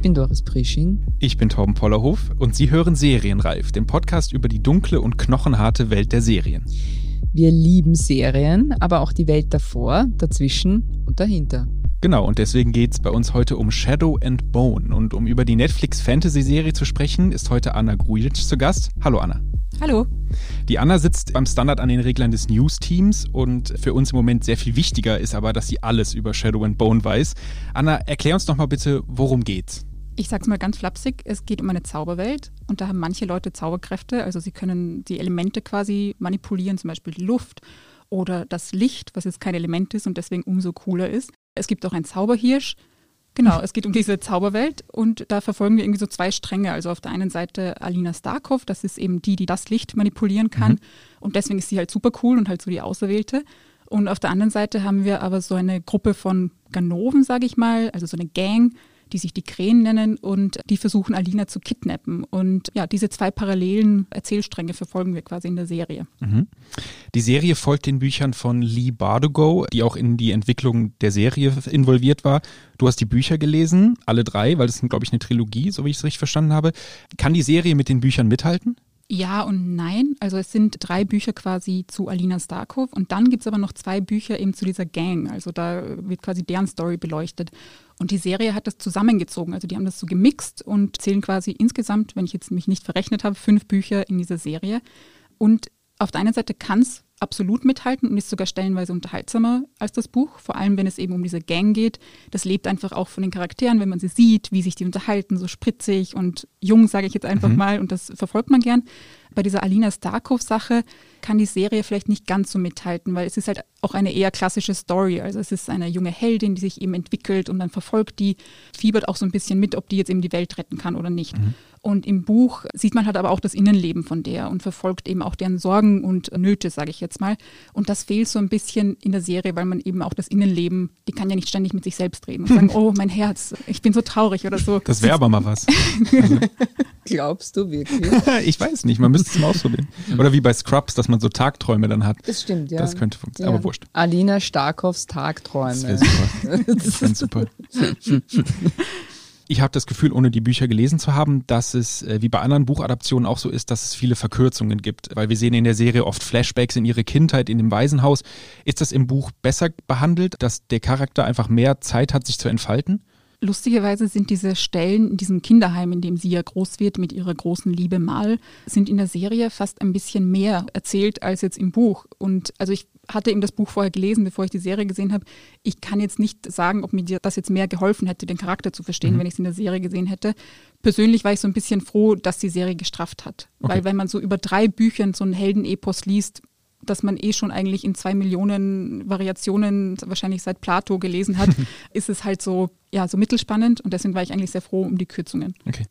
Ich bin Doris Prisching. Ich bin Torben Pollerhof und Sie hören Serienreif, den Podcast über die dunkle und knochenharte Welt der Serien. Wir lieben Serien, aber auch die Welt davor, dazwischen und dahinter. Genau, und deswegen geht es bei uns heute um Shadow and Bone. Und um über die Netflix-Fantasy-Serie zu sprechen, ist heute Anna Grujic zu Gast. Hallo Anna. Hallo. Die Anna sitzt beim Standard an den Reglern des News-Teams und für uns im Moment sehr viel wichtiger ist aber, dass sie alles über Shadow and Bone weiß. Anna, erklär uns doch mal bitte, worum geht's? Ich sag's mal ganz flapsig, es geht um eine Zauberwelt und da haben manche Leute Zauberkräfte, also sie können die Elemente quasi manipulieren, zum Beispiel die Luft oder das Licht, was jetzt kein Element ist und deswegen umso cooler ist. Es gibt auch einen Zauberhirsch, Genau, es geht um diese Zauberwelt und da verfolgen wir irgendwie so zwei Stränge. Also auf der einen Seite Alina Starkov, das ist eben die, die das Licht manipulieren kann. Mhm. Und deswegen ist sie halt super cool und halt so die Auserwählte. Und auf der anderen Seite haben wir aber so eine Gruppe von Ganoven, sage ich mal, also so eine Gang, die sich die Krähen nennen und die versuchen Alina zu kidnappen. Und ja, diese zwei parallelen Erzählstränge verfolgen wir quasi in der Serie. Mhm. Die Serie folgt den Büchern von Lee Bardugo, die auch in die Entwicklung der Serie involviert war. Du hast die Bücher gelesen, alle drei, weil das sind, glaube ich, eine Trilogie, so wie ich es richtig verstanden habe. Kann die Serie mit den Büchern mithalten? Ja und nein. Also es sind drei Bücher quasi zu Alina Starkov und dann gibt es aber noch zwei Bücher eben zu dieser Gang. Also da wird quasi deren Story beleuchtet. Und die Serie hat das zusammengezogen. Also die haben das so gemixt und zählen quasi insgesamt, wenn ich jetzt mich nicht verrechnet habe, fünf Bücher in dieser Serie. Und auf der einen Seite kann es absolut mithalten und ist sogar stellenweise unterhaltsamer als das Buch, vor allem wenn es eben um diese Gang geht. Das lebt einfach auch von den Charakteren, wenn man sie sieht, wie sich die unterhalten, so spritzig und jung, sage ich jetzt einfach mhm. mal, und das verfolgt man gern. Bei dieser Alina Starkov-Sache kann die Serie vielleicht nicht ganz so mithalten, weil es ist halt auch eine eher klassische Story. Also es ist eine junge Heldin, die sich eben entwickelt und dann verfolgt die, fiebert auch so ein bisschen mit, ob die jetzt eben die Welt retten kann oder nicht. Mhm. Und im Buch sieht man halt aber auch das Innenleben von der und verfolgt eben auch deren Sorgen und Nöte, sage ich jetzt mal. Und das fehlt so ein bisschen in der Serie, weil man eben auch das Innenleben, die kann ja nicht ständig mit sich selbst reden und sagen, oh, mein Herz, ich bin so traurig oder so. Das wäre aber mal was. Also. Glaubst du wirklich? ich weiß nicht, man müsste es mal ausprobieren. Oder wie bei Scrubs, dass man so Tagträume dann hat. Das stimmt, ja. Das könnte funktionieren, ja. aber wurscht. Alina Starkovs Tagträume. Das wäre super. Das wäre super. Ich habe das Gefühl, ohne die Bücher gelesen zu haben, dass es äh, wie bei anderen Buchadaptionen auch so ist, dass es viele Verkürzungen gibt, weil wir sehen in der Serie oft Flashbacks in ihre Kindheit in dem Waisenhaus. Ist das im Buch besser behandelt, dass der Charakter einfach mehr Zeit hat, sich zu entfalten? Lustigerweise sind diese Stellen in diesem Kinderheim, in dem sie ja groß wird mit ihrer großen Liebe Mal, sind in der Serie fast ein bisschen mehr erzählt als jetzt im Buch. Und also ich hatte eben das Buch vorher gelesen, bevor ich die Serie gesehen habe. Ich kann jetzt nicht sagen, ob mir das jetzt mehr geholfen hätte, den Charakter zu verstehen, mhm. wenn ich es in der Serie gesehen hätte. Persönlich war ich so ein bisschen froh, dass die Serie gestrafft hat. Okay. Weil wenn man so über drei Büchern so einen Heldenepos liest, dass man eh schon eigentlich in zwei Millionen Variationen wahrscheinlich seit Plato gelesen hat, ist es halt so, ja, so mittelspannend und deswegen war ich eigentlich sehr froh um die Kürzungen. Okay.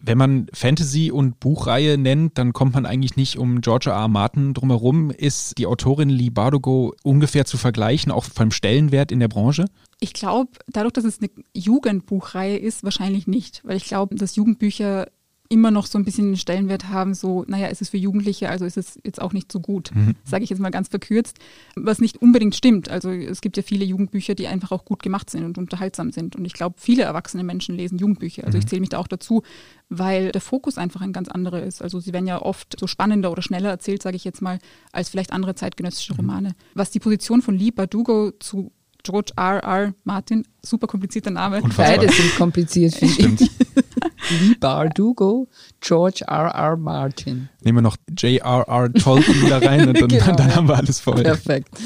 Wenn man Fantasy und Buchreihe nennt, dann kommt man eigentlich nicht um George R. R. Martin drumherum. Ist die Autorin Lee Bardugo ungefähr zu vergleichen, auch vom Stellenwert in der Branche? Ich glaube, dadurch, dass es eine Jugendbuchreihe ist, wahrscheinlich nicht, weil ich glaube, dass Jugendbücher immer noch so ein bisschen den Stellenwert haben, so, naja, es ist für Jugendliche, also ist es jetzt auch nicht so gut, mhm. sage ich jetzt mal ganz verkürzt, was nicht unbedingt stimmt. Also es gibt ja viele Jugendbücher, die einfach auch gut gemacht sind und unterhaltsam sind. Und ich glaube, viele erwachsene Menschen lesen Jugendbücher. Also mhm. ich zähle mich da auch dazu, weil der Fokus einfach ein ganz anderer ist. Also sie werden ja oft so spannender oder schneller erzählt, sage ich jetzt mal, als vielleicht andere zeitgenössische mhm. Romane. Mhm. Was die Position von Lee Bardugo zu George R. R. Martin, super komplizierter Name. Beide sind kompliziert, finde ich. Lee Bardugo, George R. R. Martin. Nehmen wir noch J.R.R. Tolkien wieder rein und dann, genau, dann haben wir alles voll. Perfekt.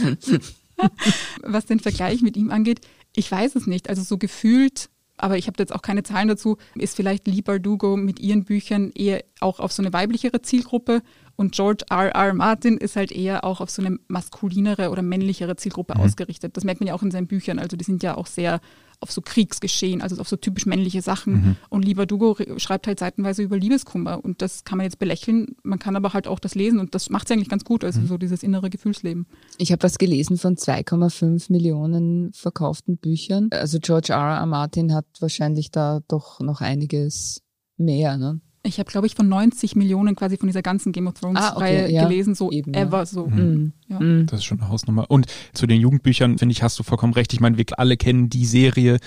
Was den Vergleich mit ihm angeht, ich weiß es nicht. Also so gefühlt aber ich habe jetzt auch keine Zahlen dazu, ist vielleicht Lee Bardugo mit ihren Büchern eher auch auf so eine weiblichere Zielgruppe und George R. R. Martin ist halt eher auch auf so eine maskulinere oder männlichere Zielgruppe mhm. ausgerichtet. Das merkt man ja auch in seinen Büchern. Also die sind ja auch sehr auf so Kriegsgeschehen, also auf so typisch männliche Sachen. Mhm. Und Lieber Dugo schreibt halt seitenweise über Liebeskummer. Und das kann man jetzt belächeln, man kann aber halt auch das lesen und das macht es eigentlich ganz gut, also mhm. so dieses innere Gefühlsleben. Ich habe was gelesen von 2,5 Millionen verkauften Büchern. Also George R. R. Martin hat wahrscheinlich da doch noch einiges mehr, ne? Ich habe, glaube ich, von 90 Millionen quasi von dieser ganzen Game of Thrones-Reihe ah, okay, ja. gelesen, so Eben, ever ja. so. Mhm. Ja. Das ist schon eine Hausnummer. Und zu den Jugendbüchern, finde ich, hast du vollkommen recht. Ich meine, wir alle kennen die Serie,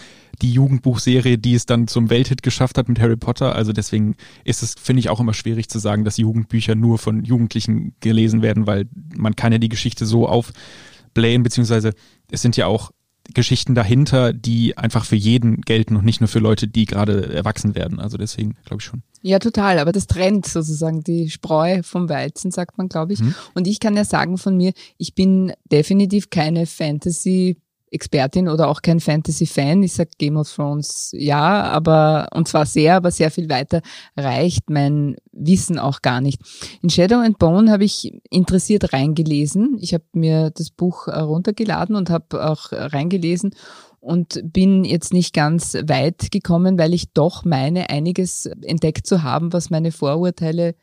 die Jugendbuchserie, die es dann zum Welthit geschafft hat mit Harry Potter. Also deswegen ist es, finde ich, auch immer schwierig zu sagen, dass Jugendbücher nur von Jugendlichen gelesen werden, weil man kann ja die Geschichte so aufblähen, beziehungsweise es sind ja auch Geschichten dahinter, die einfach für jeden gelten und nicht nur für Leute, die gerade erwachsen werden. Also deswegen glaube ich schon. Ja, total. Aber das trennt sozusagen die Spreu vom Weizen, sagt man, glaube ich. Mhm. Und ich kann ja sagen von mir, ich bin definitiv keine Fantasy Expertin oder auch kein Fantasy-Fan. Ich sage Game of Thrones ja, aber und zwar sehr, aber sehr viel weiter reicht mein Wissen auch gar nicht. In Shadow and Bone habe ich interessiert reingelesen. Ich habe mir das Buch runtergeladen und habe auch reingelesen und bin jetzt nicht ganz weit gekommen, weil ich doch meine, einiges entdeckt zu haben, was meine Vorurteile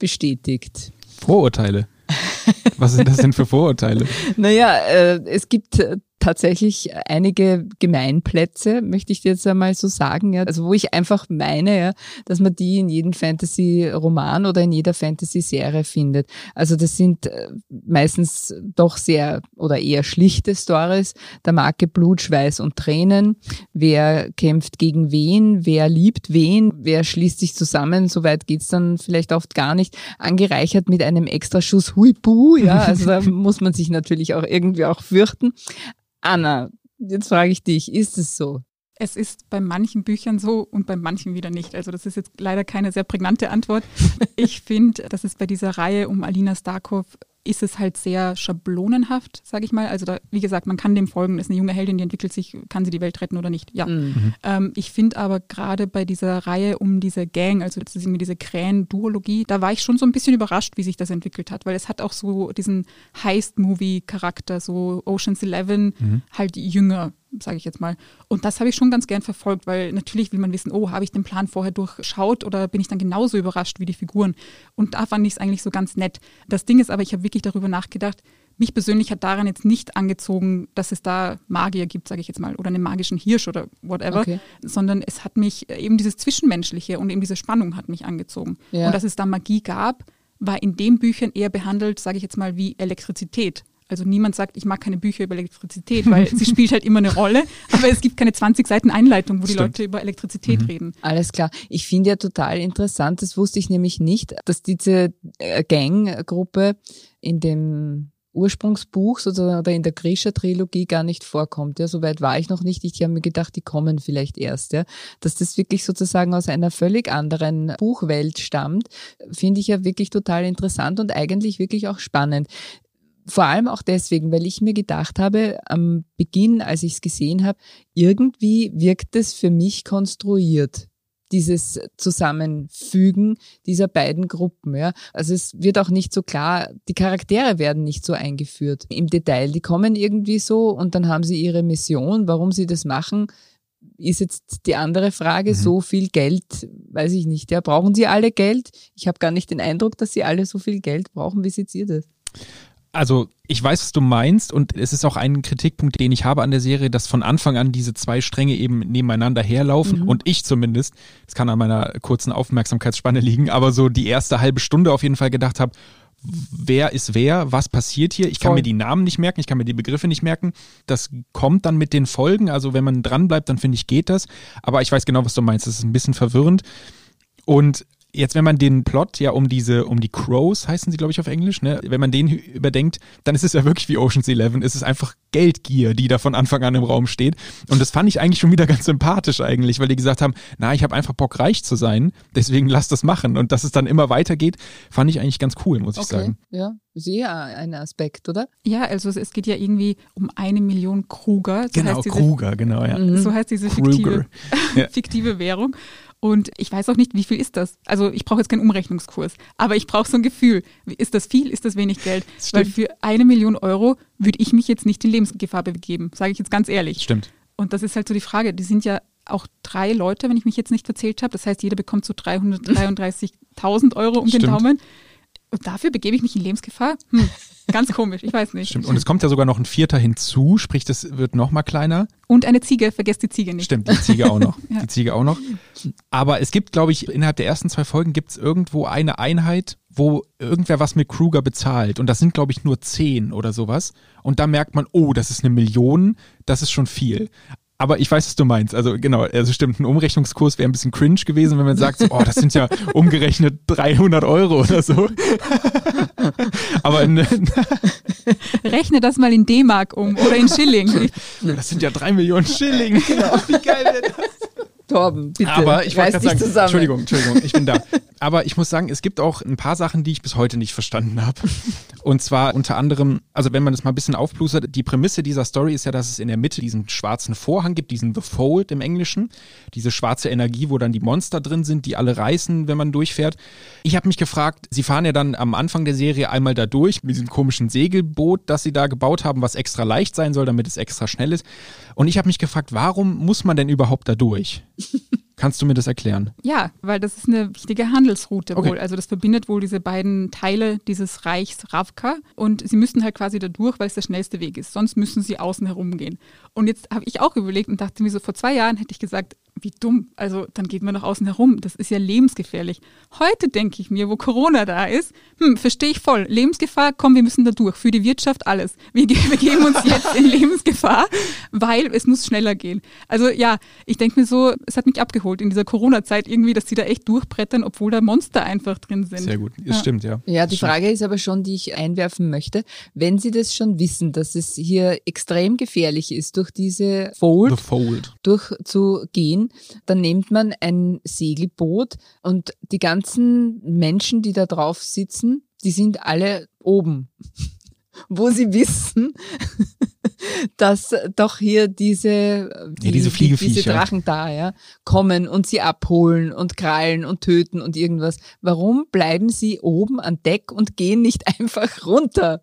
bestätigt. Vorurteile? Was sind das denn für Vorurteile? naja, äh, es gibt tatsächlich einige Gemeinplätze, möchte ich jetzt einmal so sagen, ja. Also wo ich einfach meine, ja, dass man die in jedem Fantasy-Roman oder in jeder Fantasy-Serie findet. Also das sind äh, meistens doch sehr oder eher schlichte Stories. Der Marke Blut, Schweiß und Tränen. Wer kämpft gegen wen? Wer liebt wen? Wer schließt sich zusammen? Soweit geht's dann vielleicht oft gar nicht. Angereichert mit einem Extraschuss Huibu, ja. Also da muss man sich natürlich auch irgendwie auch fürchten. Anna, jetzt frage ich dich, ist es so? Es ist bei manchen Büchern so und bei manchen wieder nicht. Also das ist jetzt leider keine sehr prägnante Antwort. Ich finde, dass es bei dieser Reihe um Alina Starkov ist es halt sehr schablonenhaft, sage ich mal. Also da, wie gesagt, man kann dem folgen, das ist eine junge Heldin, die entwickelt sich, kann sie die Welt retten oder nicht? Ja. Mhm. Ähm, ich finde aber gerade bei dieser Reihe um diese Gang, also das ist diese Krähen-Duologie, da war ich schon so ein bisschen überrascht, wie sich das entwickelt hat, weil es hat auch so diesen Heist-Movie-Charakter, so Ocean's Eleven, mhm. halt jünger sage ich jetzt mal. Und das habe ich schon ganz gern verfolgt, weil natürlich will man wissen, oh, habe ich den Plan vorher durchschaut oder bin ich dann genauso überrascht wie die Figuren? Und da fand ich es eigentlich so ganz nett. Das Ding ist aber, ich habe wirklich darüber nachgedacht, mich persönlich hat daran jetzt nicht angezogen, dass es da Magier gibt, sage ich jetzt mal, oder einen magischen Hirsch oder whatever, okay. sondern es hat mich eben dieses Zwischenmenschliche und eben diese Spannung hat mich angezogen. Ja. Und dass es da Magie gab, war in den Büchern eher behandelt, sage ich jetzt mal, wie Elektrizität. Also niemand sagt, ich mag keine Bücher über Elektrizität, weil sie spielt halt immer eine Rolle. Aber es gibt keine 20 Seiten Einleitung, wo die Leute über Elektrizität mhm. reden. Alles klar. Ich finde ja total interessant, das wusste ich nämlich nicht, dass diese äh, Ganggruppe in dem Ursprungsbuch oder in der Grisha-Trilogie gar nicht vorkommt. Ja, soweit war ich noch nicht. Ich habe mir gedacht, die kommen vielleicht erst. Ja. Dass das wirklich sozusagen aus einer völlig anderen Buchwelt stammt, finde ich ja wirklich total interessant und eigentlich wirklich auch spannend. Vor allem auch deswegen, weil ich mir gedacht habe, am Beginn, als ich es gesehen habe, irgendwie wirkt es für mich konstruiert dieses Zusammenfügen dieser beiden Gruppen. Ja. Also es wird auch nicht so klar, die Charaktere werden nicht so eingeführt im Detail. Die kommen irgendwie so und dann haben sie ihre Mission. Warum sie das machen, ist jetzt die andere Frage. Mhm. So viel Geld, weiß ich nicht. Ja. Brauchen sie alle Geld? Ich habe gar nicht den Eindruck, dass sie alle so viel Geld brauchen. Wie seht ihr das? Also ich weiß, was du meinst und es ist auch ein Kritikpunkt, den ich habe an der Serie, dass von Anfang an diese zwei Stränge eben nebeneinander herlaufen mhm. und ich zumindest, es kann an meiner kurzen Aufmerksamkeitsspanne liegen, aber so die erste halbe Stunde auf jeden Fall gedacht habe, wer ist wer, was passiert hier. Ich kann Voll. mir die Namen nicht merken, ich kann mir die Begriffe nicht merken. Das kommt dann mit den Folgen, also wenn man dran bleibt, dann finde ich, geht das. Aber ich weiß genau, was du meinst, das ist ein bisschen verwirrend. Und Jetzt, wenn man den Plot ja um diese, um die Crows, heißen sie, glaube ich, auf Englisch, ne? Wenn man den überdenkt, dann ist es ja wirklich wie Ocean's Eleven. Es ist einfach Geldgier, die da von Anfang an im Raum steht. Und das fand ich eigentlich schon wieder ganz sympathisch eigentlich, weil die gesagt haben, na, ich habe einfach Bock, reich zu sein, deswegen lass das machen. Und dass es dann immer weitergeht, fand ich eigentlich ganz cool, muss okay. ich sagen. Ja, sehr ein Aspekt, oder? Ja, also es geht ja irgendwie um eine Million Kruger. So genau, diese, Kruger, genau, ja. So heißt diese fiktive, ja. fiktive Währung. Und ich weiß auch nicht, wie viel ist das? Also ich brauche jetzt keinen Umrechnungskurs, aber ich brauche so ein Gefühl. Ist das viel? Ist das wenig Geld? Weil für eine Million Euro würde ich mich jetzt nicht in Lebensgefahr begeben, sage ich jetzt ganz ehrlich. Stimmt. Und das ist halt so die Frage. Die sind ja auch drei Leute, wenn ich mich jetzt nicht verzählt habe. Das heißt, jeder bekommt so 333.000 Euro um Stimmt. den Daumen. Und dafür begebe ich mich in Lebensgefahr? Hm, ganz komisch, ich weiß nicht. Stimmt. Und es kommt ja sogar noch ein Vierter hinzu, sprich, das wird noch mal kleiner. Und eine Ziege, vergesst die Ziege nicht. Stimmt, die Ziege auch noch. Ja. Die Ziege auch noch. Aber es gibt, glaube ich, innerhalb der ersten zwei Folgen gibt es irgendwo eine Einheit, wo irgendwer was mit Kruger bezahlt. Und das sind, glaube ich, nur zehn oder sowas. Und da merkt man, oh, das ist eine Million, das ist schon viel. Aber ich weiß, was du meinst. Also genau, also stimmt, ein Umrechnungskurs wäre ein bisschen cringe gewesen, wenn man sagt, so, oh, das sind ja umgerechnet 300 Euro oder so. Aber ne, Rechne das mal in D-Mark um oder in Schilling. das sind ja drei Millionen Schilling. Genau. Wie geil wäre das? Torben, bitte. Aber ich wollte sagen, zusammen. Entschuldigung, Entschuldigung, ich bin da. Aber ich muss sagen, es gibt auch ein paar Sachen, die ich bis heute nicht verstanden habe. Und zwar unter anderem, also wenn man das mal ein bisschen aufplustert, die Prämisse dieser Story ist ja, dass es in der Mitte diesen schwarzen Vorhang gibt, diesen The Fold im Englischen, diese schwarze Energie, wo dann die Monster drin sind, die alle reißen, wenn man durchfährt. Ich habe mich gefragt, sie fahren ja dann am Anfang der Serie einmal da durch mit diesem komischen Segelboot, das sie da gebaut haben, was extra leicht sein soll, damit es extra schnell ist. Und ich habe mich gefragt, warum muss man denn überhaupt da durch? Kannst du mir das erklären? Ja, weil das ist eine wichtige Handelsroute Okay. wohl. Also das verbindet wohl diese beiden Teile dieses Reichs Ravka und sie müssten halt quasi da durch, weil es der schnellste Weg ist. Sonst müssen sie außen herum gehen. Und jetzt habe ich auch überlegt und dachte mir so, vor zwei Jahren hätte ich gesagt, wie dumm. Also dann geht man nach außen herum. Das ist ja lebensgefährlich. Heute denke ich mir, wo Corona da ist, hm, verstehe ich voll. Lebensgefahr, komm, wir müssen da durch. Für die Wirtschaft alles. Wir ge- begeben uns jetzt in Lebensgefahr, weil es muss schneller gehen. Also ja, ich denke mir so, es hat mich abgeholt in dieser Corona-Zeit irgendwie, dass sie da echt durchbrettern, obwohl da Monster einfach drin sind. Sehr gut. Es Ja. stimmt, ja. Ja, die. Frage ist aber schon, die ich einwerfen möchte. Wenn Sie das schon wissen, dass es hier extrem gefährlich ist, durch diese Fold Fold. durchzugehen, dann nimmt man ein Segelboot und die ganzen Menschen, die da drauf sitzen, die sind alle oben, wo sie wissen, dass doch hier diese, die, Ja, diese diese Drachen da, ja, kommen und sie abholen und krallen und töten und irgendwas. Warum bleiben sie oben an Deck und gehen nicht einfach runter?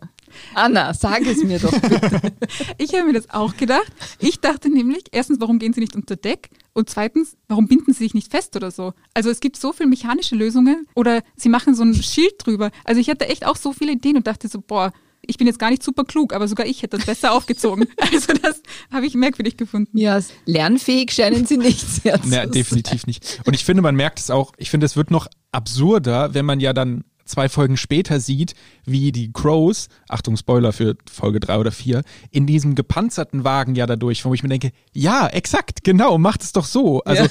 Anna, sag es mir doch bitte. Ich habe mir das auch gedacht. Ich dachte nämlich, erstens, warum gehen sie nicht unter Deck? Und zweitens, warum binden sie sich nicht fest oder so? Also es gibt so viele mechanische Lösungen oder sie machen so ein Schild drüber. Also ich hatte echt auch so viele Ideen und dachte so, boah, ich bin jetzt gar nicht super klug, aber sogar ich hätte das besser aufgezogen. Also das habe ich merkwürdig gefunden. Ja, lernfähig scheinen sie nicht sehr zu Ja, sein. definitiv nicht. Und ich finde, man merkt es auch, ich finde, es wird noch absurder, wenn man ja dann zwei Folgen später sieht, wie die Crows, Achtung Spoiler für Folge drei oder vier, in diesem gepanzerten Wagen ja dadurch, wo ich mir denke, ja, exakt, genau, macht es doch so. Also,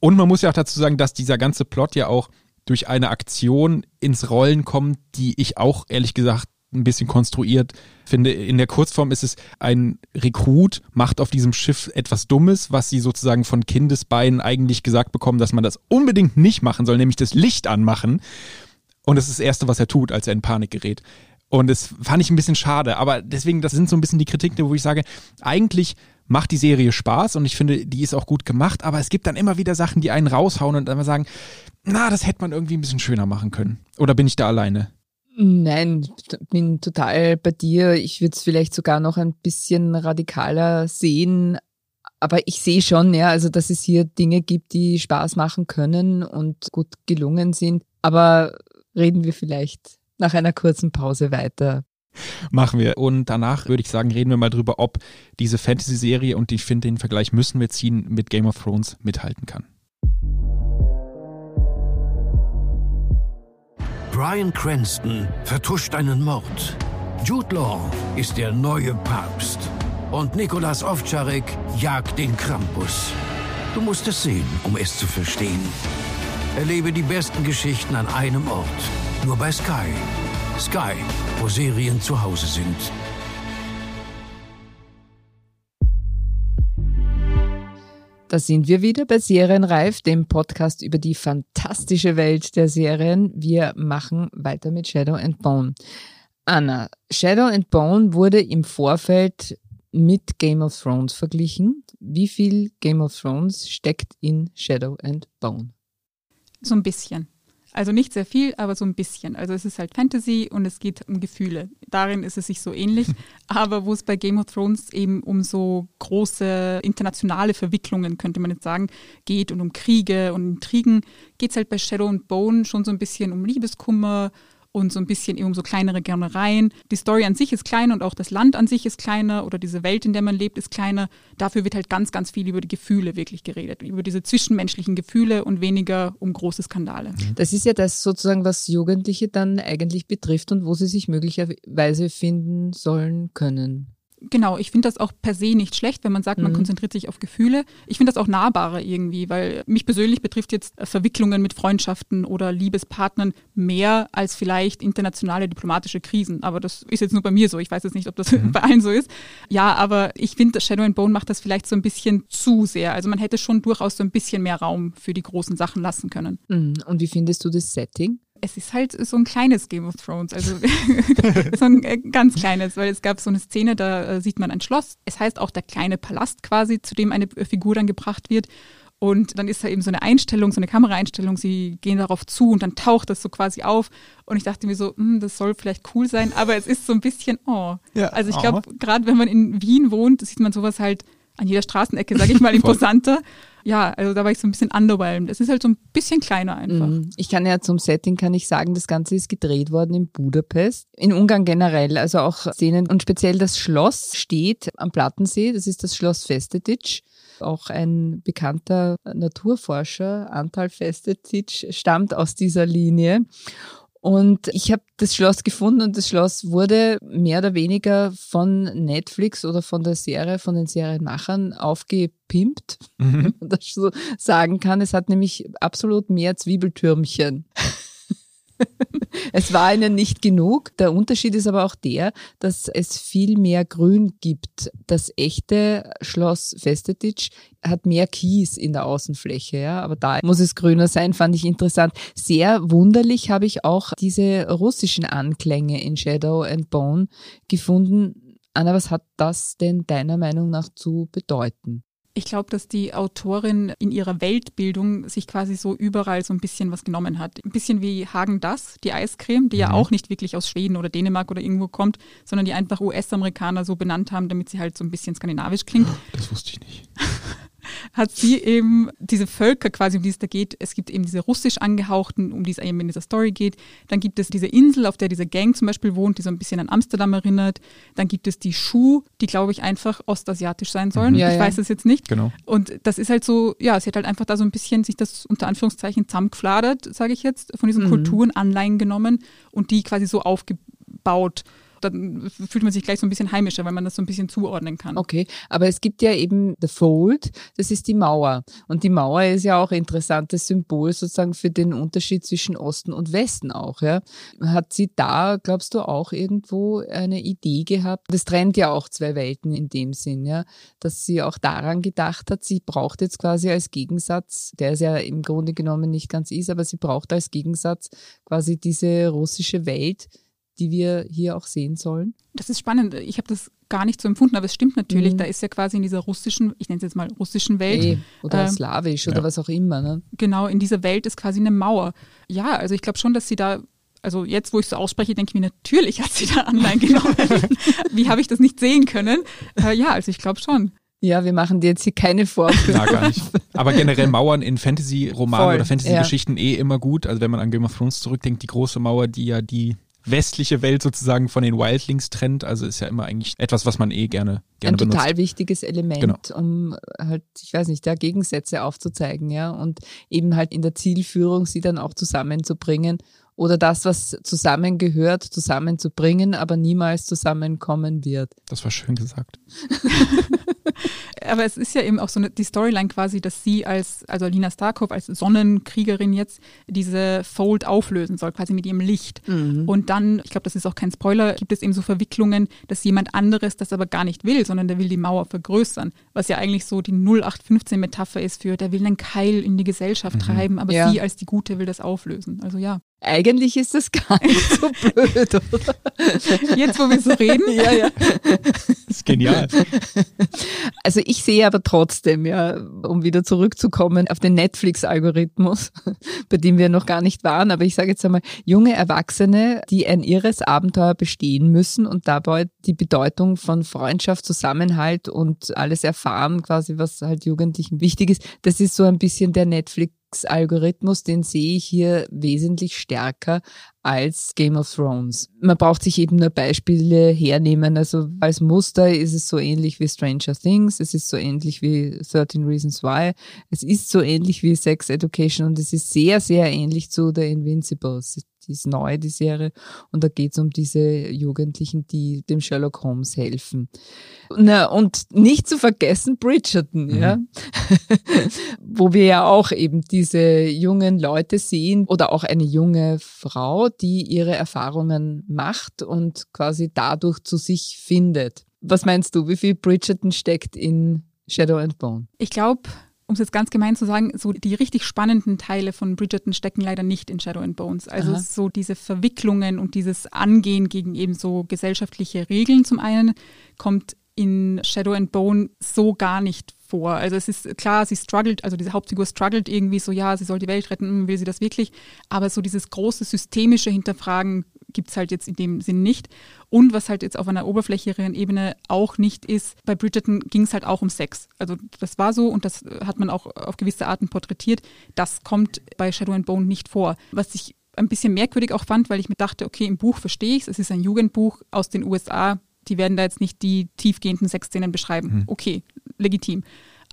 und man muss ja auch dazu sagen, dass dieser ganze Plot ja auch durch eine Aktion ins Rollen kommt, die ich auch ehrlich gesagt ein bisschen konstruiert finde. In der Kurzform ist es ein Rekrut, macht auf diesem Schiff etwas Dummes, was sie sozusagen von Kindesbeinen eigentlich gesagt bekommen, dass man das unbedingt nicht machen soll, nämlich das Licht anmachen. Und das ist das Erste, was er tut, als er in Panik gerät. Und das fand ich ein bisschen schade. Aber deswegen, das sind so ein bisschen die Kritiken, wo ich sage, eigentlich macht die Serie Spaß und ich finde, die ist auch gut gemacht, aber es gibt dann immer wieder Sachen, die einen raushauen und dann sagen, na, das hätte man irgendwie ein bisschen schöner machen können. Oder bin ich da alleine? Nein, bin total bei dir. Ich würde es vielleicht sogar noch ein bisschen radikaler sehen. Aber ich sehe schon, ja, also dass es hier Dinge gibt, die Spaß machen können und gut gelungen sind. Aber reden wir vielleicht nach einer kurzen Pause weiter. Machen wir. Und danach würde ich sagen, reden wir mal drüber, ob diese Fantasy-Serie, und ich finde, den Vergleich müssen wir ziehen, mit Game of Thrones mithalten kann. Brian Cranston vertuscht einen Mord. Jude Law ist der neue Papst. Und Nikolas Ovtcharek jagt den Krampus. Du musst es sehen, um es zu verstehen. Erlebe die besten Geschichten an einem Ort. Nur bei Sky. Sky, wo Serien zu Hause sind. Da sind wir wieder bei Serienreif, dem Podcast über die fantastische Welt der Serien. Wir machen weiter mit Shadow and Bone. Anna, Shadow and Bone wurde im Vorfeld mit Game of Thrones verglichen. Wie viel Game of Thrones steckt in Shadow and Bone? So ein bisschen. Also nicht sehr viel, aber so ein bisschen. Also es ist halt Fantasy und es geht um Gefühle. Darin ist es sich so ähnlich. aber wo es bei Game of Thrones eben um so große internationale Verwicklungen, könnte man jetzt sagen, geht und um Kriege und Intrigen, geht es halt bei Shadow and Bone schon so ein bisschen um Liebeskummer, und so ein bisschen eben so kleinere Gärnereien. Die Story an sich ist kleiner und auch das Land an sich ist kleiner oder diese Welt, in der man lebt, ist kleiner. Dafür wird halt ganz, ganz viel über die Gefühle wirklich geredet, über diese zwischenmenschlichen Gefühle und weniger um große Skandale. Mhm. Das ist ja das sozusagen, was Jugendliche dann eigentlich betrifft und wo sie sich möglicherweise finden sollen können. Genau, ich finde das auch per se nicht schlecht, wenn man sagt, man mhm. konzentriert sich auf Gefühle. Ich finde das auch nahbarer irgendwie, weil mich persönlich betrifft jetzt Verwicklungen mit Freundschaften oder Liebespartnern mehr als vielleicht internationale diplomatische Krisen. Aber das ist jetzt nur bei mir so. Ich weiß jetzt nicht, ob das mhm. bei allen so ist. Ja, aber ich finde, Shadow and Bone macht das vielleicht so ein bisschen zu sehr. Also man hätte schon durchaus so ein bisschen mehr Raum für die großen Sachen lassen können. Mhm. Und wie findest du das Setting? Es ist halt so ein kleines Game of Thrones, also so ein äh, ganz kleines, weil es gab so eine Szene, da äh, sieht man ein Schloss. Es heißt auch der kleine Palast quasi, zu dem eine Figur dann gebracht wird. Und dann ist da eben so eine Einstellung, so eine Kameraeinstellung, sie gehen darauf zu und dann taucht das so quasi auf. Und ich dachte mir so, hm, das soll vielleicht cool sein, aber es ist so ein bisschen, oh. Ja, also ich glaube, gerade wenn man in Wien wohnt, sieht man sowas halt an jeder Straßenecke, sage ich mal, imposanter ja, also da war ich so ein bisschen underwhelmed. Es ist halt so ein bisschen kleiner einfach. Mhm. Ich kann ja zum Setting kann ich sagen, das Ganze ist gedreht worden in Budapest, in Ungarn generell, also auch Szenen und speziell das Schloss steht am Plattensee, das ist das Schloss Festetic. Auch ein bekannter Naturforscher, Antal Festetic, stammt aus dieser Linie. Und ich habe das Schloss gefunden und das Schloss wurde mehr oder weniger von Netflix oder von der Serie, von den Serienmachern aufgepimpt, mhm. wenn man das so sagen kann. Es hat nämlich absolut mehr Zwiebeltürmchen. es war ihnen nicht genug. Der Unterschied ist aber auch der, dass es viel mehr Grün gibt. Das echte Schloss Festetic hat mehr Kies in der Außenfläche, ja, aber da muss es grüner sein, fand ich interessant. Sehr wunderlich habe ich auch diese russischen Anklänge in Shadow and Bone gefunden. Anna, was hat das denn deiner Meinung nach zu bedeuten? Ich glaube, dass die Autorin in ihrer Weltbildung sich quasi so überall so ein bisschen was genommen hat. Ein bisschen wie Hagen Das, die Eiscreme, die mhm. ja auch nicht wirklich aus Schweden oder Dänemark oder irgendwo kommt, sondern die einfach US-Amerikaner so benannt haben, damit sie halt so ein bisschen skandinavisch klingt. Das wusste ich nicht. hat sie eben diese Völker quasi, um die es da geht. Es gibt eben diese russisch angehauchten, um die es eben in dieser Story geht. Dann gibt es diese Insel, auf der diese Gang zum Beispiel wohnt, die so ein bisschen an Amsterdam erinnert. Dann gibt es die Schuh, die glaube ich einfach ostasiatisch sein sollen. Ja, ich ja. weiß es jetzt nicht. Genau. Und das ist halt so, ja, sie hat halt einfach da so ein bisschen sich das unter Anführungszeichen zusammengefladert, sage ich jetzt, von diesen mhm. Kulturen Anleihen genommen und die quasi so aufgebaut dann fühlt man sich gleich so ein bisschen heimischer, weil man das so ein bisschen zuordnen kann. Okay, aber es gibt ja eben The Fold, das ist die Mauer. Und die Mauer ist ja auch ein interessantes Symbol sozusagen für den Unterschied zwischen Osten und Westen auch. Ja. Hat sie da, glaubst du, auch irgendwo eine Idee gehabt? Das trennt ja auch zwei Welten in dem Sinn, ja, dass sie auch daran gedacht hat, sie braucht jetzt quasi als Gegensatz, der es ja im Grunde genommen nicht ganz ist, aber sie braucht als Gegensatz quasi diese russische Welt, die wir hier auch sehen sollen? Das ist spannend. Ich habe das gar nicht so empfunden, aber es stimmt natürlich. Mhm. Da ist ja quasi in dieser russischen, ich nenne es jetzt mal russischen Welt. Nee, oder äh, slawisch oder ja. was auch immer. Ne? Genau, in dieser Welt ist quasi eine Mauer. Ja, also ich glaube schon, dass sie da also jetzt, wo ich so ausspreche, denke ich mir, natürlich hat sie da Anleihen genommen. Wie habe ich das nicht sehen können? Äh, ja, also ich glaube schon. Ja, wir machen dir jetzt hier keine Vorwürfe. Na, gar nicht. Aber generell Mauern in Fantasy-Romanen oder Fantasy-Geschichten ja. eh immer gut. Also wenn man an Game of Thrones zurückdenkt, die große Mauer, die ja die westliche Welt sozusagen von den Wildlings trennt. Also ist ja immer eigentlich etwas, was man eh gerne, gerne Ein benutzt. total wichtiges Element, genau. um halt, ich weiß nicht, da Gegensätze aufzuzeigen, ja. Und eben halt in der Zielführung sie dann auch zusammenzubringen oder das, was zusammengehört, zusammenzubringen, aber niemals zusammenkommen wird. Das war schön gesagt. aber es ist ja eben auch so eine, die Storyline quasi, dass sie als, also Alina Starkov als Sonnenkriegerin jetzt diese Fold auflösen soll, quasi mit ihrem Licht. Mhm. Und dann, ich glaube, das ist auch kein Spoiler, gibt es eben so Verwicklungen, dass jemand anderes das aber gar nicht will, sondern der will die Mauer vergrößern. Was ja eigentlich so die 0815-Metapher ist für, der will einen Keil in die Gesellschaft mhm. treiben, aber ja. sie als die Gute will das auflösen. Also ja. Eigentlich ist das gar nicht so blöd, oder? Jetzt, wo wir so reden? Ja, ja. Das ist genial. Also ich sehe aber trotzdem, ja, um wieder zurückzukommen auf den Netflix-Algorithmus, bei dem wir noch gar nicht waren, aber ich sage jetzt einmal, junge Erwachsene, die ein irres Abenteuer bestehen müssen und dabei die Bedeutung von Freundschaft, Zusammenhalt und alles erfahren, quasi was halt Jugendlichen wichtig ist, das ist so ein bisschen der Netflix Algorithmus, den sehe ich hier wesentlich stärker als Game of Thrones. Man braucht sich eben nur Beispiele hernehmen. Also als Muster ist es so ähnlich wie Stranger Things, es ist so ähnlich wie 13 Reasons Why, es ist so ähnlich wie Sex Education und es ist sehr, sehr ähnlich zu The Invincibles die ist neu, die Serie. Und da geht es um diese Jugendlichen, die dem Sherlock Holmes helfen. Na, und nicht zu vergessen Bridgerton, mhm. ja. Wo wir ja auch eben diese jungen Leute sehen oder auch eine junge Frau, die ihre Erfahrungen macht und quasi dadurch zu sich findet. Was meinst du, wie viel Bridgerton steckt in Shadow and Bone? Ich glaube, um es jetzt ganz gemein zu sagen, so die richtig spannenden Teile von Bridgerton stecken leider nicht in Shadow and Bones. Also Aha. so diese Verwicklungen und dieses Angehen gegen eben so gesellschaftliche Regeln zum einen kommt in Shadow and Bone so gar nicht vor. Also es ist klar, sie struggelt, also diese Hauptfigur struggelt irgendwie so, ja, sie soll die Welt retten, hm, will sie das wirklich? Aber so dieses große systemische Hinterfragen gibt es halt jetzt in dem Sinn nicht. Und was halt jetzt auf einer oberflächlicheren Ebene auch nicht ist, bei Bridgerton ging es halt auch um Sex. Also das war so und das hat man auch auf gewisse Arten porträtiert. Das kommt bei Shadow and Bone nicht vor. Was ich ein bisschen merkwürdig auch fand, weil ich mir dachte, okay, im Buch verstehe ich es, es ist ein Jugendbuch aus den USA, die werden da jetzt nicht die tiefgehenden Sexszenen beschreiben. Mhm. Okay, legitim.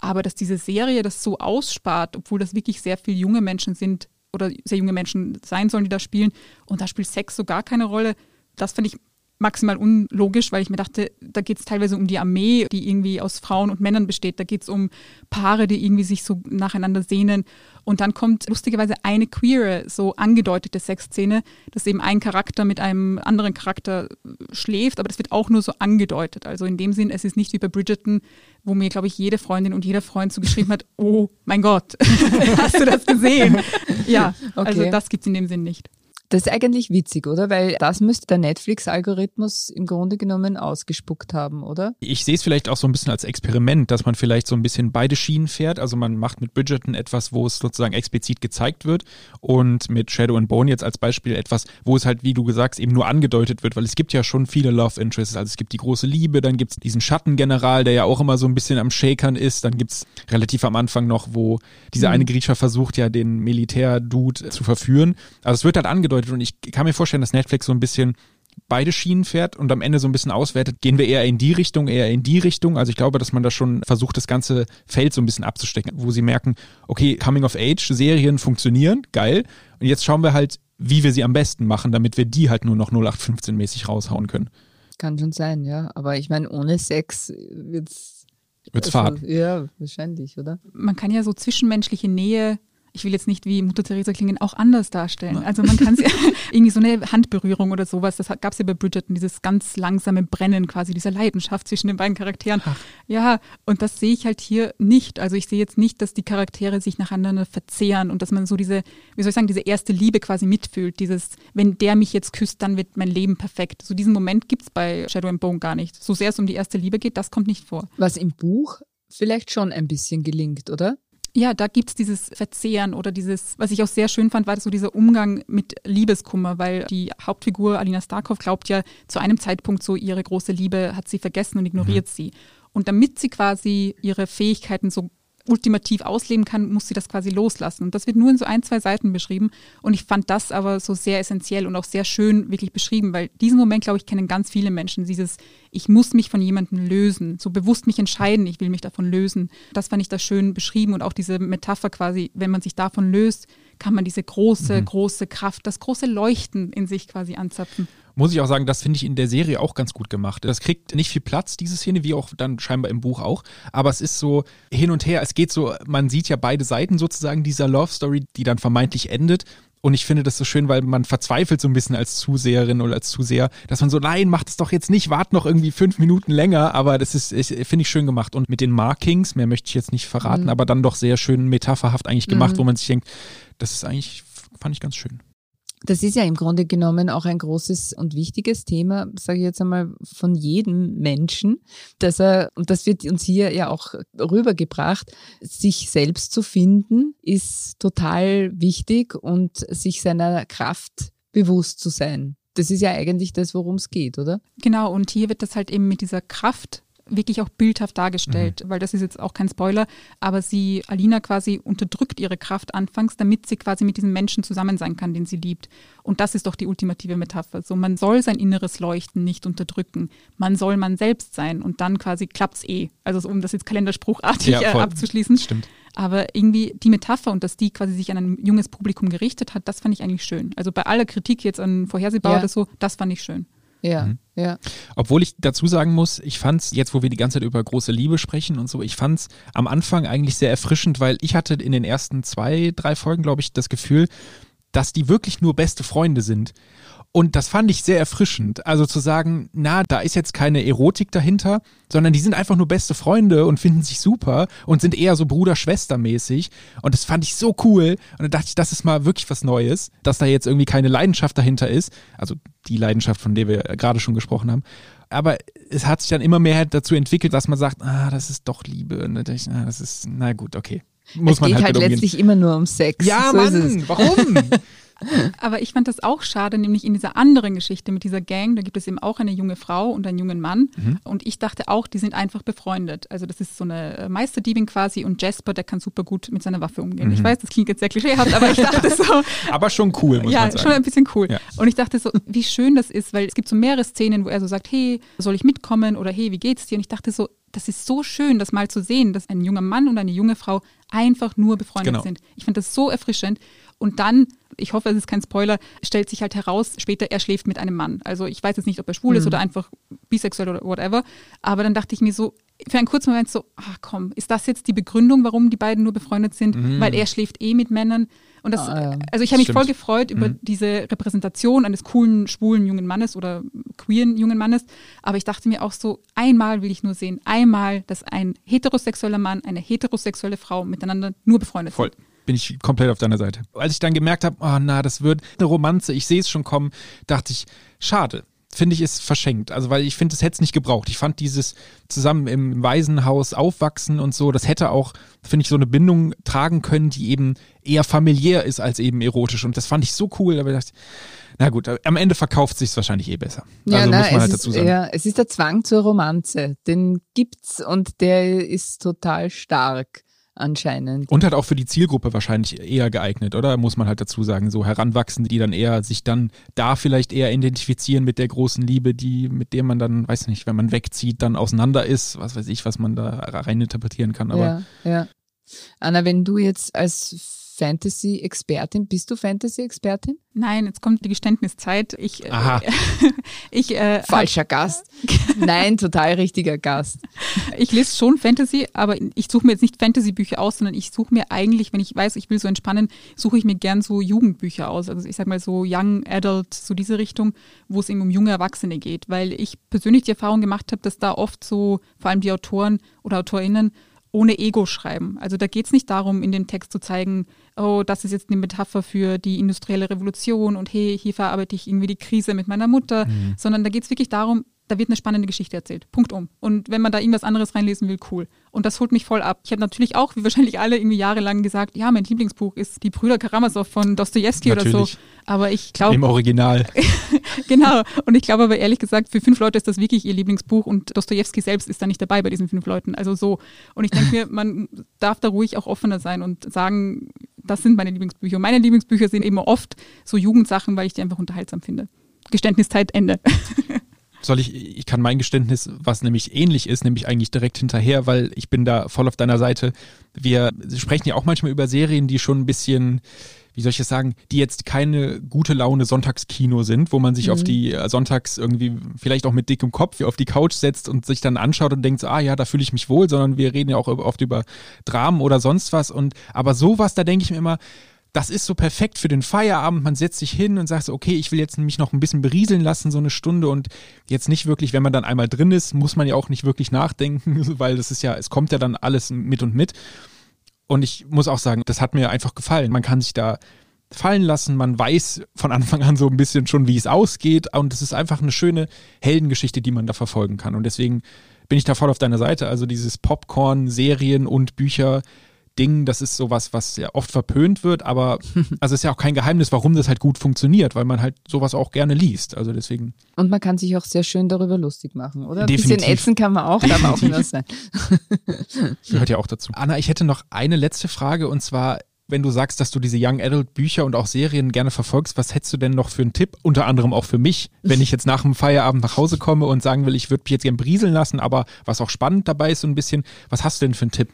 Aber dass diese Serie das so ausspart, obwohl das wirklich sehr viele junge Menschen sind oder sehr junge Menschen sein sollen, die da spielen, und da spielt Sex so gar keine Rolle, das finde ich maximal unlogisch, weil ich mir dachte, da geht es teilweise um die Armee, die irgendwie aus Frauen und Männern besteht. Da geht es um Paare, die irgendwie sich so nacheinander sehnen. Und dann kommt lustigerweise eine queere, so angedeutete Sexszene, dass eben ein Charakter mit einem anderen Charakter schläft, aber das wird auch nur so angedeutet. Also in dem Sinn, es ist nicht wie bei Bridgerton, wo mir, glaube ich, jede Freundin und jeder Freund zugeschrieben hat, oh mein Gott, hast du das gesehen? Ja, also okay. also das gibt es in dem Sinn nicht. Das ist eigentlich witzig, oder? Weil das müsste der Netflix-Algorithmus im Grunde genommen ausgespuckt haben, oder? Ich sehe es vielleicht auch so ein bisschen als Experiment, dass man vielleicht so ein bisschen beide Schienen fährt. Also man macht mit Bridgerton etwas, wo es sozusagen explizit gezeigt wird und mit Shadow and Bone jetzt als Beispiel etwas, wo es halt, wie du gesagt hast, eben nur angedeutet wird, weil es gibt ja schon viele Love Interests. Also es gibt die große Liebe, dann gibt es diesen Schattengeneral, der ja auch immer so ein bisschen am Shakern ist. Dann gibt es relativ am Anfang noch, wo dieser mhm. eine Griecher versucht ja den Militär-Dude zu verführen. Also es wird halt angedeutet, angedeutet und ich kann mir vorstellen, dass Netflix so ein bisschen beide Schienen fährt und am Ende so ein bisschen auswertet, gehen wir eher in die Richtung, eher in die Richtung. Also ich glaube, dass man da schon versucht, das ganze Feld so ein bisschen abzustecken, wo sie merken, okay, Coming-of-Age-Serien funktionieren, geil. Und jetzt schauen wir halt, wie wir sie am besten machen, damit wir die halt nur noch 0815-mäßig raushauen können. Kann schon sein, ja. Aber ich meine, ohne Sex wird's Wird's also, fad. Ja, wahrscheinlich, oder? Man kann ja so zwischenmenschliche Nähe ich will jetzt nicht wie Mutter Teresa klingen, auch anders darstellen. Also man kann sie irgendwie so eine Handberührung oder sowas, das gab es ja bei Bridgerton, dieses ganz langsame Brennen quasi, dieser Leidenschaft zwischen den beiden Charakteren. Ach. Ja, und das sehe ich halt hier nicht. Also ich sehe jetzt nicht, dass die Charaktere sich nacheinander verzehren und dass man so diese, wie soll ich sagen, diese erste Liebe quasi mitfühlt. Dieses, wenn der mich jetzt küsst, dann wird mein Leben perfekt. So diesen Moment gibt es bei Shadow and Bone gar nicht. So sehr es um die erste Liebe geht, das kommt nicht vor. Was im Buch vielleicht schon ein bisschen gelingt, oder? Ja, da gibt es dieses Verzehren oder dieses, was ich auch sehr schön fand, war so dieser Umgang mit Liebeskummer, weil die Hauptfigur Alina Starkov glaubt ja zu einem Zeitpunkt so, ihre große Liebe hat sie vergessen und ignoriert mhm. sie. Und damit sie quasi ihre Fähigkeiten so ultimativ ausleben kann, muss sie das quasi loslassen. Und das wird nur in so ein, zwei Seiten beschrieben. Und ich fand das aber so sehr essentiell und auch sehr schön wirklich beschrieben, weil diesen Moment, glaube ich, kennen ganz viele Menschen. Dieses, ich muss mich von jemandem lösen, so bewusst mich entscheiden, ich will mich davon lösen. Das fand ich da schön beschrieben und auch diese Metapher quasi, wenn man sich davon löst, kann man diese große, mhm. große Kraft, das große Leuchten in sich quasi anzapfen. Muss ich auch sagen, das finde ich in der Serie auch ganz gut gemacht. Das kriegt nicht viel Platz, diese Szene, wie auch dann scheinbar im Buch auch. Aber es ist so hin und her. Es geht so, man sieht ja beide Seiten sozusagen dieser Love Story, die dann vermeintlich endet. Und ich finde das so schön, weil man verzweifelt so ein bisschen als Zuseherin oder als Zuseher, dass man so, nein, macht es doch jetzt nicht, wart noch irgendwie fünf Minuten länger. Aber das ist, finde ich schön gemacht. Und mit den Markings, mehr möchte ich jetzt nicht verraten, mhm. aber dann doch sehr schön metapherhaft eigentlich gemacht, mhm. wo man sich denkt, das ist eigentlich, fand ich ganz schön. Das ist ja im Grunde genommen auch ein großes und wichtiges Thema, sage ich jetzt einmal, von jedem Menschen, dass er, und das wird uns hier ja auch rübergebracht, sich selbst zu finden, ist total wichtig und sich seiner Kraft bewusst zu sein. Das ist ja eigentlich das, worum es geht, oder? Genau, und hier wird das halt eben mit dieser Kraft wirklich auch bildhaft dargestellt, mhm. weil das ist jetzt auch kein Spoiler, aber sie, Alina quasi unterdrückt ihre Kraft anfangs, damit sie quasi mit diesem Menschen zusammen sein kann, den sie liebt. Und das ist doch die ultimative Metapher. So, man soll sein inneres Leuchten nicht unterdrücken. Man soll man selbst sein und dann quasi klappt's eh. Also um das jetzt kalenderspruchartig ja, äh, abzuschließen. Stimmt. Aber irgendwie die Metapher und dass die quasi sich an ein junges Publikum gerichtet hat, das fand ich eigentlich schön. Also bei aller Kritik jetzt an Vorhersehbar ja. oder so, das fand ich schön. Ja, mhm. ja. Obwohl ich dazu sagen muss, ich fand es, jetzt wo wir die ganze Zeit über große Liebe sprechen und so, ich fand es am Anfang eigentlich sehr erfrischend, weil ich hatte in den ersten zwei, drei Folgen, glaube ich, das Gefühl, dass die wirklich nur beste Freunde sind. Und das fand ich sehr erfrischend. Also zu sagen, na, da ist jetzt keine Erotik dahinter, sondern die sind einfach nur beste Freunde und finden sich super und sind eher so Bruder-Schwester-mäßig. Und das fand ich so cool. Und da dachte ich, das ist mal wirklich was Neues, dass da jetzt irgendwie keine Leidenschaft dahinter ist. Also die Leidenschaft, von der wir gerade schon gesprochen haben. Aber es hat sich dann immer mehr dazu entwickelt, dass man sagt, ah, das ist doch Liebe. Und ich, na, das ist, na gut, okay. Muss es man geht halt, halt letztlich immer nur um Sex. Ja, so Mann, warum? Aber ich fand das auch schade, nämlich in dieser anderen Geschichte mit dieser Gang, da gibt es eben auch eine junge Frau und einen jungen Mann. Mhm. Und ich dachte auch, die sind einfach befreundet. Also das ist so eine äh, Meisterdiebin quasi und Jasper, der kann super gut mit seiner Waffe umgehen. Mhm. Ich weiß, das klingt jetzt sehr klischeehaft, aber ich dachte so. aber schon cool, muss ja, man sagen. Ja, schon ein bisschen cool. Ja. Und ich dachte so, wie schön das ist, weil es gibt so mehrere Szenen, wo er so sagt, hey, soll ich mitkommen oder hey, wie geht's dir? Und ich dachte so, das ist so schön, das mal zu sehen, dass ein junger Mann und eine junge Frau einfach nur befreundet genau. sind. Ich fand das so erfrischend. Und dann, ich hoffe, es ist kein Spoiler, stellt sich halt heraus, später er schläft mit einem Mann. Also ich weiß jetzt nicht, ob er schwul mhm. ist oder einfach bisexuell oder whatever. Aber dann dachte ich mir so, für einen kurzen Moment so, ach komm, ist das jetzt die Begründung, warum die beiden nur befreundet sind? Mhm. Weil er schläft eh mit Männern. Und das, ah, ja. also ich habe mich voll gefreut über mhm. diese Repräsentation eines coolen, schwulen jungen Mannes oder queeren jungen Mannes. Aber ich dachte mir auch so, einmal will ich nur sehen, einmal, dass ein heterosexueller Mann, eine heterosexuelle Frau miteinander nur befreundet voll. sind bin ich komplett auf deiner Seite. Als ich dann gemerkt habe, oh na, das wird eine Romanze, ich sehe es schon kommen, dachte ich, schade. Finde ich, ist verschenkt. Also, weil ich finde, es hätte es nicht gebraucht. Ich fand dieses zusammen im Waisenhaus aufwachsen und so, das hätte auch, finde ich, so eine Bindung tragen können, die eben eher familiär ist als eben erotisch. Und das fand ich so cool, aber ich dachte, na gut, am Ende verkauft sich wahrscheinlich eh besser. Ja, also na, muss man halt dazu sagen. Ist, ja, es ist der Zwang zur Romanze. Den gibt's und der ist total stark anscheinend. Und halt auch für die Zielgruppe wahrscheinlich eher geeignet, oder? Muss man halt dazu sagen. So Heranwachsende, die dann eher sich dann da vielleicht eher identifizieren mit der großen Liebe, die, mit der man dann, weiß nicht, wenn man wegzieht, dann auseinander ist, was weiß ich, was man da rein interpretieren kann. Aber ja, ja. Anna, wenn du jetzt als Fantasy-Expertin. Bist du Fantasy-Expertin? Nein, jetzt kommt die Geständniszeit. Ich, äh, Aha. ich, äh, Falscher Gast. Nein, total richtiger Gast. Ich lese schon Fantasy, aber ich suche mir jetzt nicht Fantasy-Bücher aus, sondern ich suche mir eigentlich, wenn ich weiß, ich will so entspannen, suche ich mir gern so Jugendbücher aus. Also ich sag mal so Young Adult, so diese Richtung, wo es eben um junge Erwachsene geht. Weil ich persönlich die Erfahrung gemacht habe, dass da oft so, vor allem die Autoren oder AutorInnen, ohne Ego schreiben. Also da geht es nicht darum, in dem Text zu zeigen, oh, das ist jetzt eine Metapher für die industrielle Revolution und hey, hier verarbeite ich irgendwie die Krise mit meiner Mutter, mhm. sondern da geht es wirklich darum, da wird eine spannende Geschichte erzählt. Punkt um. Und wenn man da irgendwas anderes reinlesen will, cool. Und das holt mich voll ab. Ich habe natürlich auch, wie wahrscheinlich alle, irgendwie jahrelang gesagt, ja, mein Lieblingsbuch ist Die Brüder Karamasow von Dostoevsky oder so. Aber ich glaube. Im Original. genau. Und ich glaube aber ehrlich gesagt, für fünf Leute ist das wirklich ihr Lieblingsbuch und Dostoevsky selbst ist da nicht dabei bei diesen fünf Leuten. Also so. Und ich denke mir, man darf da ruhig auch offener sein und sagen, das sind meine Lieblingsbücher. Und meine Lieblingsbücher sind eben oft so Jugendsachen, weil ich die einfach unterhaltsam finde. Geständniszeit, Ende. soll ich, ich kann mein Geständnis, was nämlich ähnlich ist, nämlich eigentlich direkt hinterher, weil ich bin da voll auf deiner Seite. Wir sprechen ja auch manchmal über Serien, die schon ein bisschen, wie soll ich es sagen, die jetzt keine gute Laune Sonntagskino sind, wo man sich mhm. auf die äh, Sonntags irgendwie vielleicht auch mit dickem Kopf auf die Couch setzt und sich dann anschaut und denkt, so, ah ja, da fühle ich mich wohl, sondern wir reden ja auch oft über Dramen oder sonst was und aber sowas, da denke ich mir immer, das ist so perfekt für den Feierabend. Man setzt sich hin und sagt so, okay, ich will jetzt mich noch ein bisschen berieseln lassen, so eine Stunde und jetzt nicht wirklich, wenn man dann einmal drin ist, muss man ja auch nicht wirklich nachdenken, weil das ist ja, es kommt ja dann alles mit und mit. Und ich muss auch sagen, das hat mir einfach gefallen. Man kann sich da fallen lassen. Man weiß von Anfang an so ein bisschen schon, wie es ausgeht. Und es ist einfach eine schöne Heldengeschichte, die man da verfolgen kann. Und deswegen bin ich da voll auf deiner Seite. Also dieses Popcorn, Serien und Bücher Ding, das ist sowas, was ja oft verpönt wird, aber also ist ja auch kein Geheimnis, warum das halt gut funktioniert, weil man halt sowas auch gerne liest. Also deswegen. Und man kann sich auch sehr schön darüber lustig machen, oder? Definitiv. Ein bisschen ätzen kann man auch, darf auch was sein. Gehört ja auch dazu. Anna, ich hätte noch eine letzte Frage und zwar, wenn du sagst, dass du diese Young Adult Bücher und auch Serien gerne verfolgst, was hättest du denn noch für einen Tipp? Unter anderem auch für mich, wenn ich jetzt nach dem Feierabend nach Hause komme und sagen will, ich würde mich jetzt gerne brieseln lassen, aber was auch spannend dabei ist so ein bisschen, was hast du denn für einen Tipp?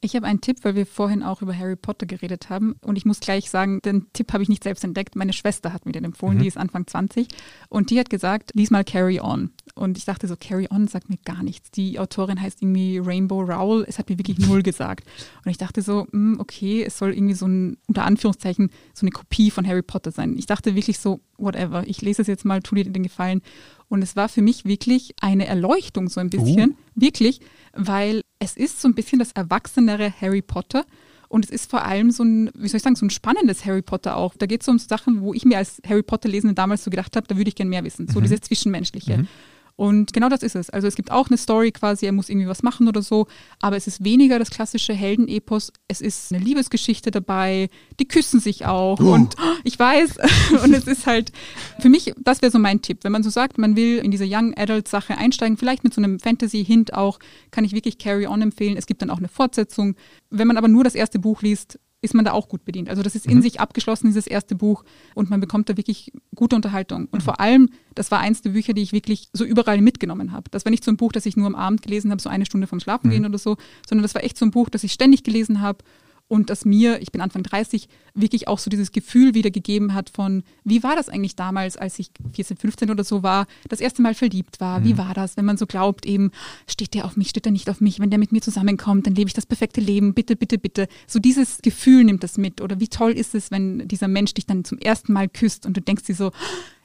Ich habe einen Tipp, weil wir vorhin auch über Harry Potter geredet haben. Und ich muss gleich sagen, den Tipp habe ich nicht selbst entdeckt. Meine Schwester hat mir den empfohlen, mhm. die ist Anfang 20. Und die hat gesagt, lies mal Carry On. Und ich dachte so, Carry On sagt mir gar nichts. Die Autorin heißt irgendwie Rainbow Rowell. Es hat mir wirklich null gesagt. Und ich dachte so, hm, okay, es soll irgendwie so ein, unter Anführungszeichen, so eine Kopie von Harry Potter sein. Ich dachte wirklich so, whatever, ich lese es jetzt mal, tu dir den Gefallen. Und es war für mich wirklich eine Erleuchtung so ein bisschen, uh. wirklich, weil es ist so ein bisschen das erwachsenere Harry Potter. Und es ist vor allem so ein, wie soll ich sagen, so ein spannendes Harry Potter auch. Da geht es um Sachen, wo ich mir als Harry Potter-Lesende damals so gedacht habe, da würde ich gerne mehr wissen. So mhm. dieses Zwischenmenschliche. Mhm. Und genau das ist es. Also es gibt auch eine Story quasi, er muss irgendwie was machen oder so, aber es ist weniger das klassische Heldenepos. Es ist eine Liebesgeschichte dabei, die küssen sich auch oh. und ich weiß, und es ist halt für mich, das wäre so mein Tipp. Wenn man so sagt, man will in diese Young Adult Sache einsteigen, vielleicht mit so einem Fantasy-Hint auch, kann ich wirklich Carry On empfehlen. Es gibt dann auch eine Fortsetzung. Wenn man aber nur das erste Buch liest, ist man da auch gut bedient. Also das ist in mhm. sich abgeschlossen, dieses erste Buch, und man bekommt da wirklich gute Unterhaltung. Und mhm. vor allem, das war eins der Bücher, die ich wirklich so überall mitgenommen habe. Das war nicht so ein Buch, das ich nur am Abend gelesen habe, so eine Stunde vom Schlafengehen mhm. oder so, sondern das war echt so ein Buch, das ich ständig gelesen habe und das mir, ich bin Anfang 30, wirklich auch so dieses Gefühl wiedergegeben hat von, wie war das eigentlich damals, als ich 14, 15 oder so war, das erste Mal verliebt war, mhm. wie war das, wenn man so glaubt, eben, steht der auf mich, steht er nicht auf mich, wenn der mit mir zusammenkommt, dann lebe ich das perfekte Leben, bitte, bitte, bitte. So dieses Gefühl nimmt das mit oder wie toll ist es, wenn dieser Mensch dich dann zum ersten Mal küsst und du denkst dir so,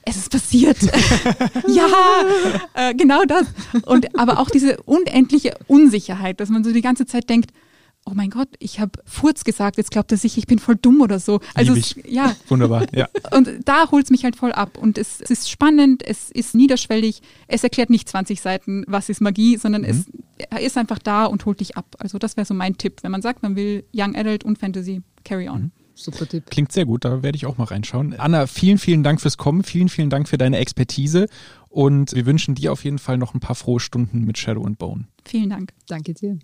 es ist passiert. ja, äh, genau das. Und aber auch diese unendliche Unsicherheit, dass man so die ganze Zeit denkt, oh mein Gott, ich habe Furz gesagt, jetzt glaubt er sich, ich bin voll dumm oder so. Also es, ja. Wunderbar, ja. Und da holt es mich halt voll ab. Und es, es, ist spannend, es ist niederschwellig, es erklärt nicht 20 Seiten, was ist Magie, sondern mhm. es er ist einfach da und holt dich ab. Also das wäre so mein Tipp. Wenn man sagt, man will Young Adult und Fantasy, carry on. Mhm. Super Tipp. Klingt sehr gut, da werde ich auch mal reinschauen. Anna, vielen, vielen Dank fürs Kommen, vielen, vielen Dank für deine Expertise und wir wünschen dir auf jeden Fall noch ein paar frohe Stunden mit Shadow and Bone. Vielen Dank. Danke dir.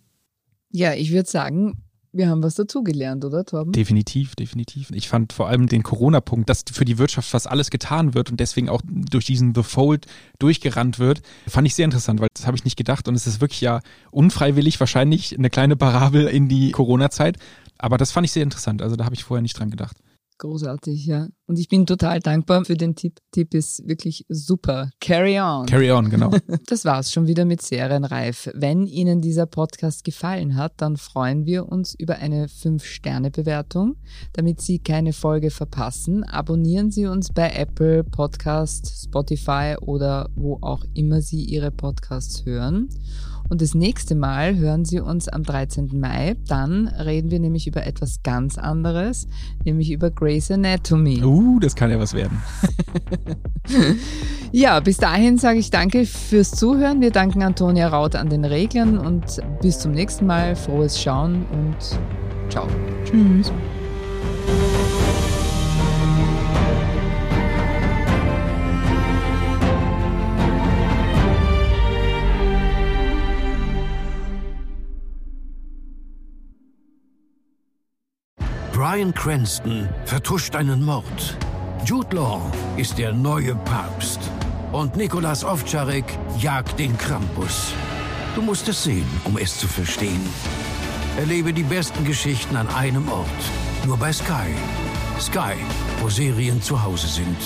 Ja, ich würde sagen, wir haben was dazugelernt, oder Torben? Definitiv, definitiv. Ich fand vor allem den Corona-Punkt, dass für die Wirtschaft fast alles getan wird und deswegen auch durch diesen The Fold durchgerannt wird, fand ich sehr interessant, weil das habe ich nicht gedacht und es ist wirklich ja unfreiwillig wahrscheinlich eine kleine Parabel in die Corona-Zeit. Aber das fand ich sehr interessant. Also da habe ich vorher nicht dran gedacht. Großartig, ja. Und ich bin total dankbar für den Tipp. Tipp ist wirklich super. Carry on. Carry on, genau. Das war's schon wieder mit Serienreif. Wenn Ihnen dieser Podcast gefallen hat, dann freuen wir uns über eine 5-Sterne-Bewertung. Damit Sie keine Folge verpassen, abonnieren Sie uns bei Apple Podcast, Spotify oder wo auch immer Sie Ihre Podcasts hören. Und das nächste Mal hören Sie uns am 13. Mai. Dann reden wir nämlich über etwas ganz anderes, nämlich über Grey's Anatomy. Uh, das kann ja was werden. ja, bis dahin sage ich danke fürs Zuhören. Wir danken Antonia Raut an den Reglern und bis zum nächsten Mal. Frohes Schauen und ciao. Tschüss. Brian Cranston vertuscht einen Mord. Jude Law ist der neue Papst. Und Nikolas Ovtcharek jagt den Krampus. Du musst es sehen, um es zu verstehen. Erlebe die besten Geschichten an einem Ort. Nur bei Sky. Sky, wo Serien zu Hause sind.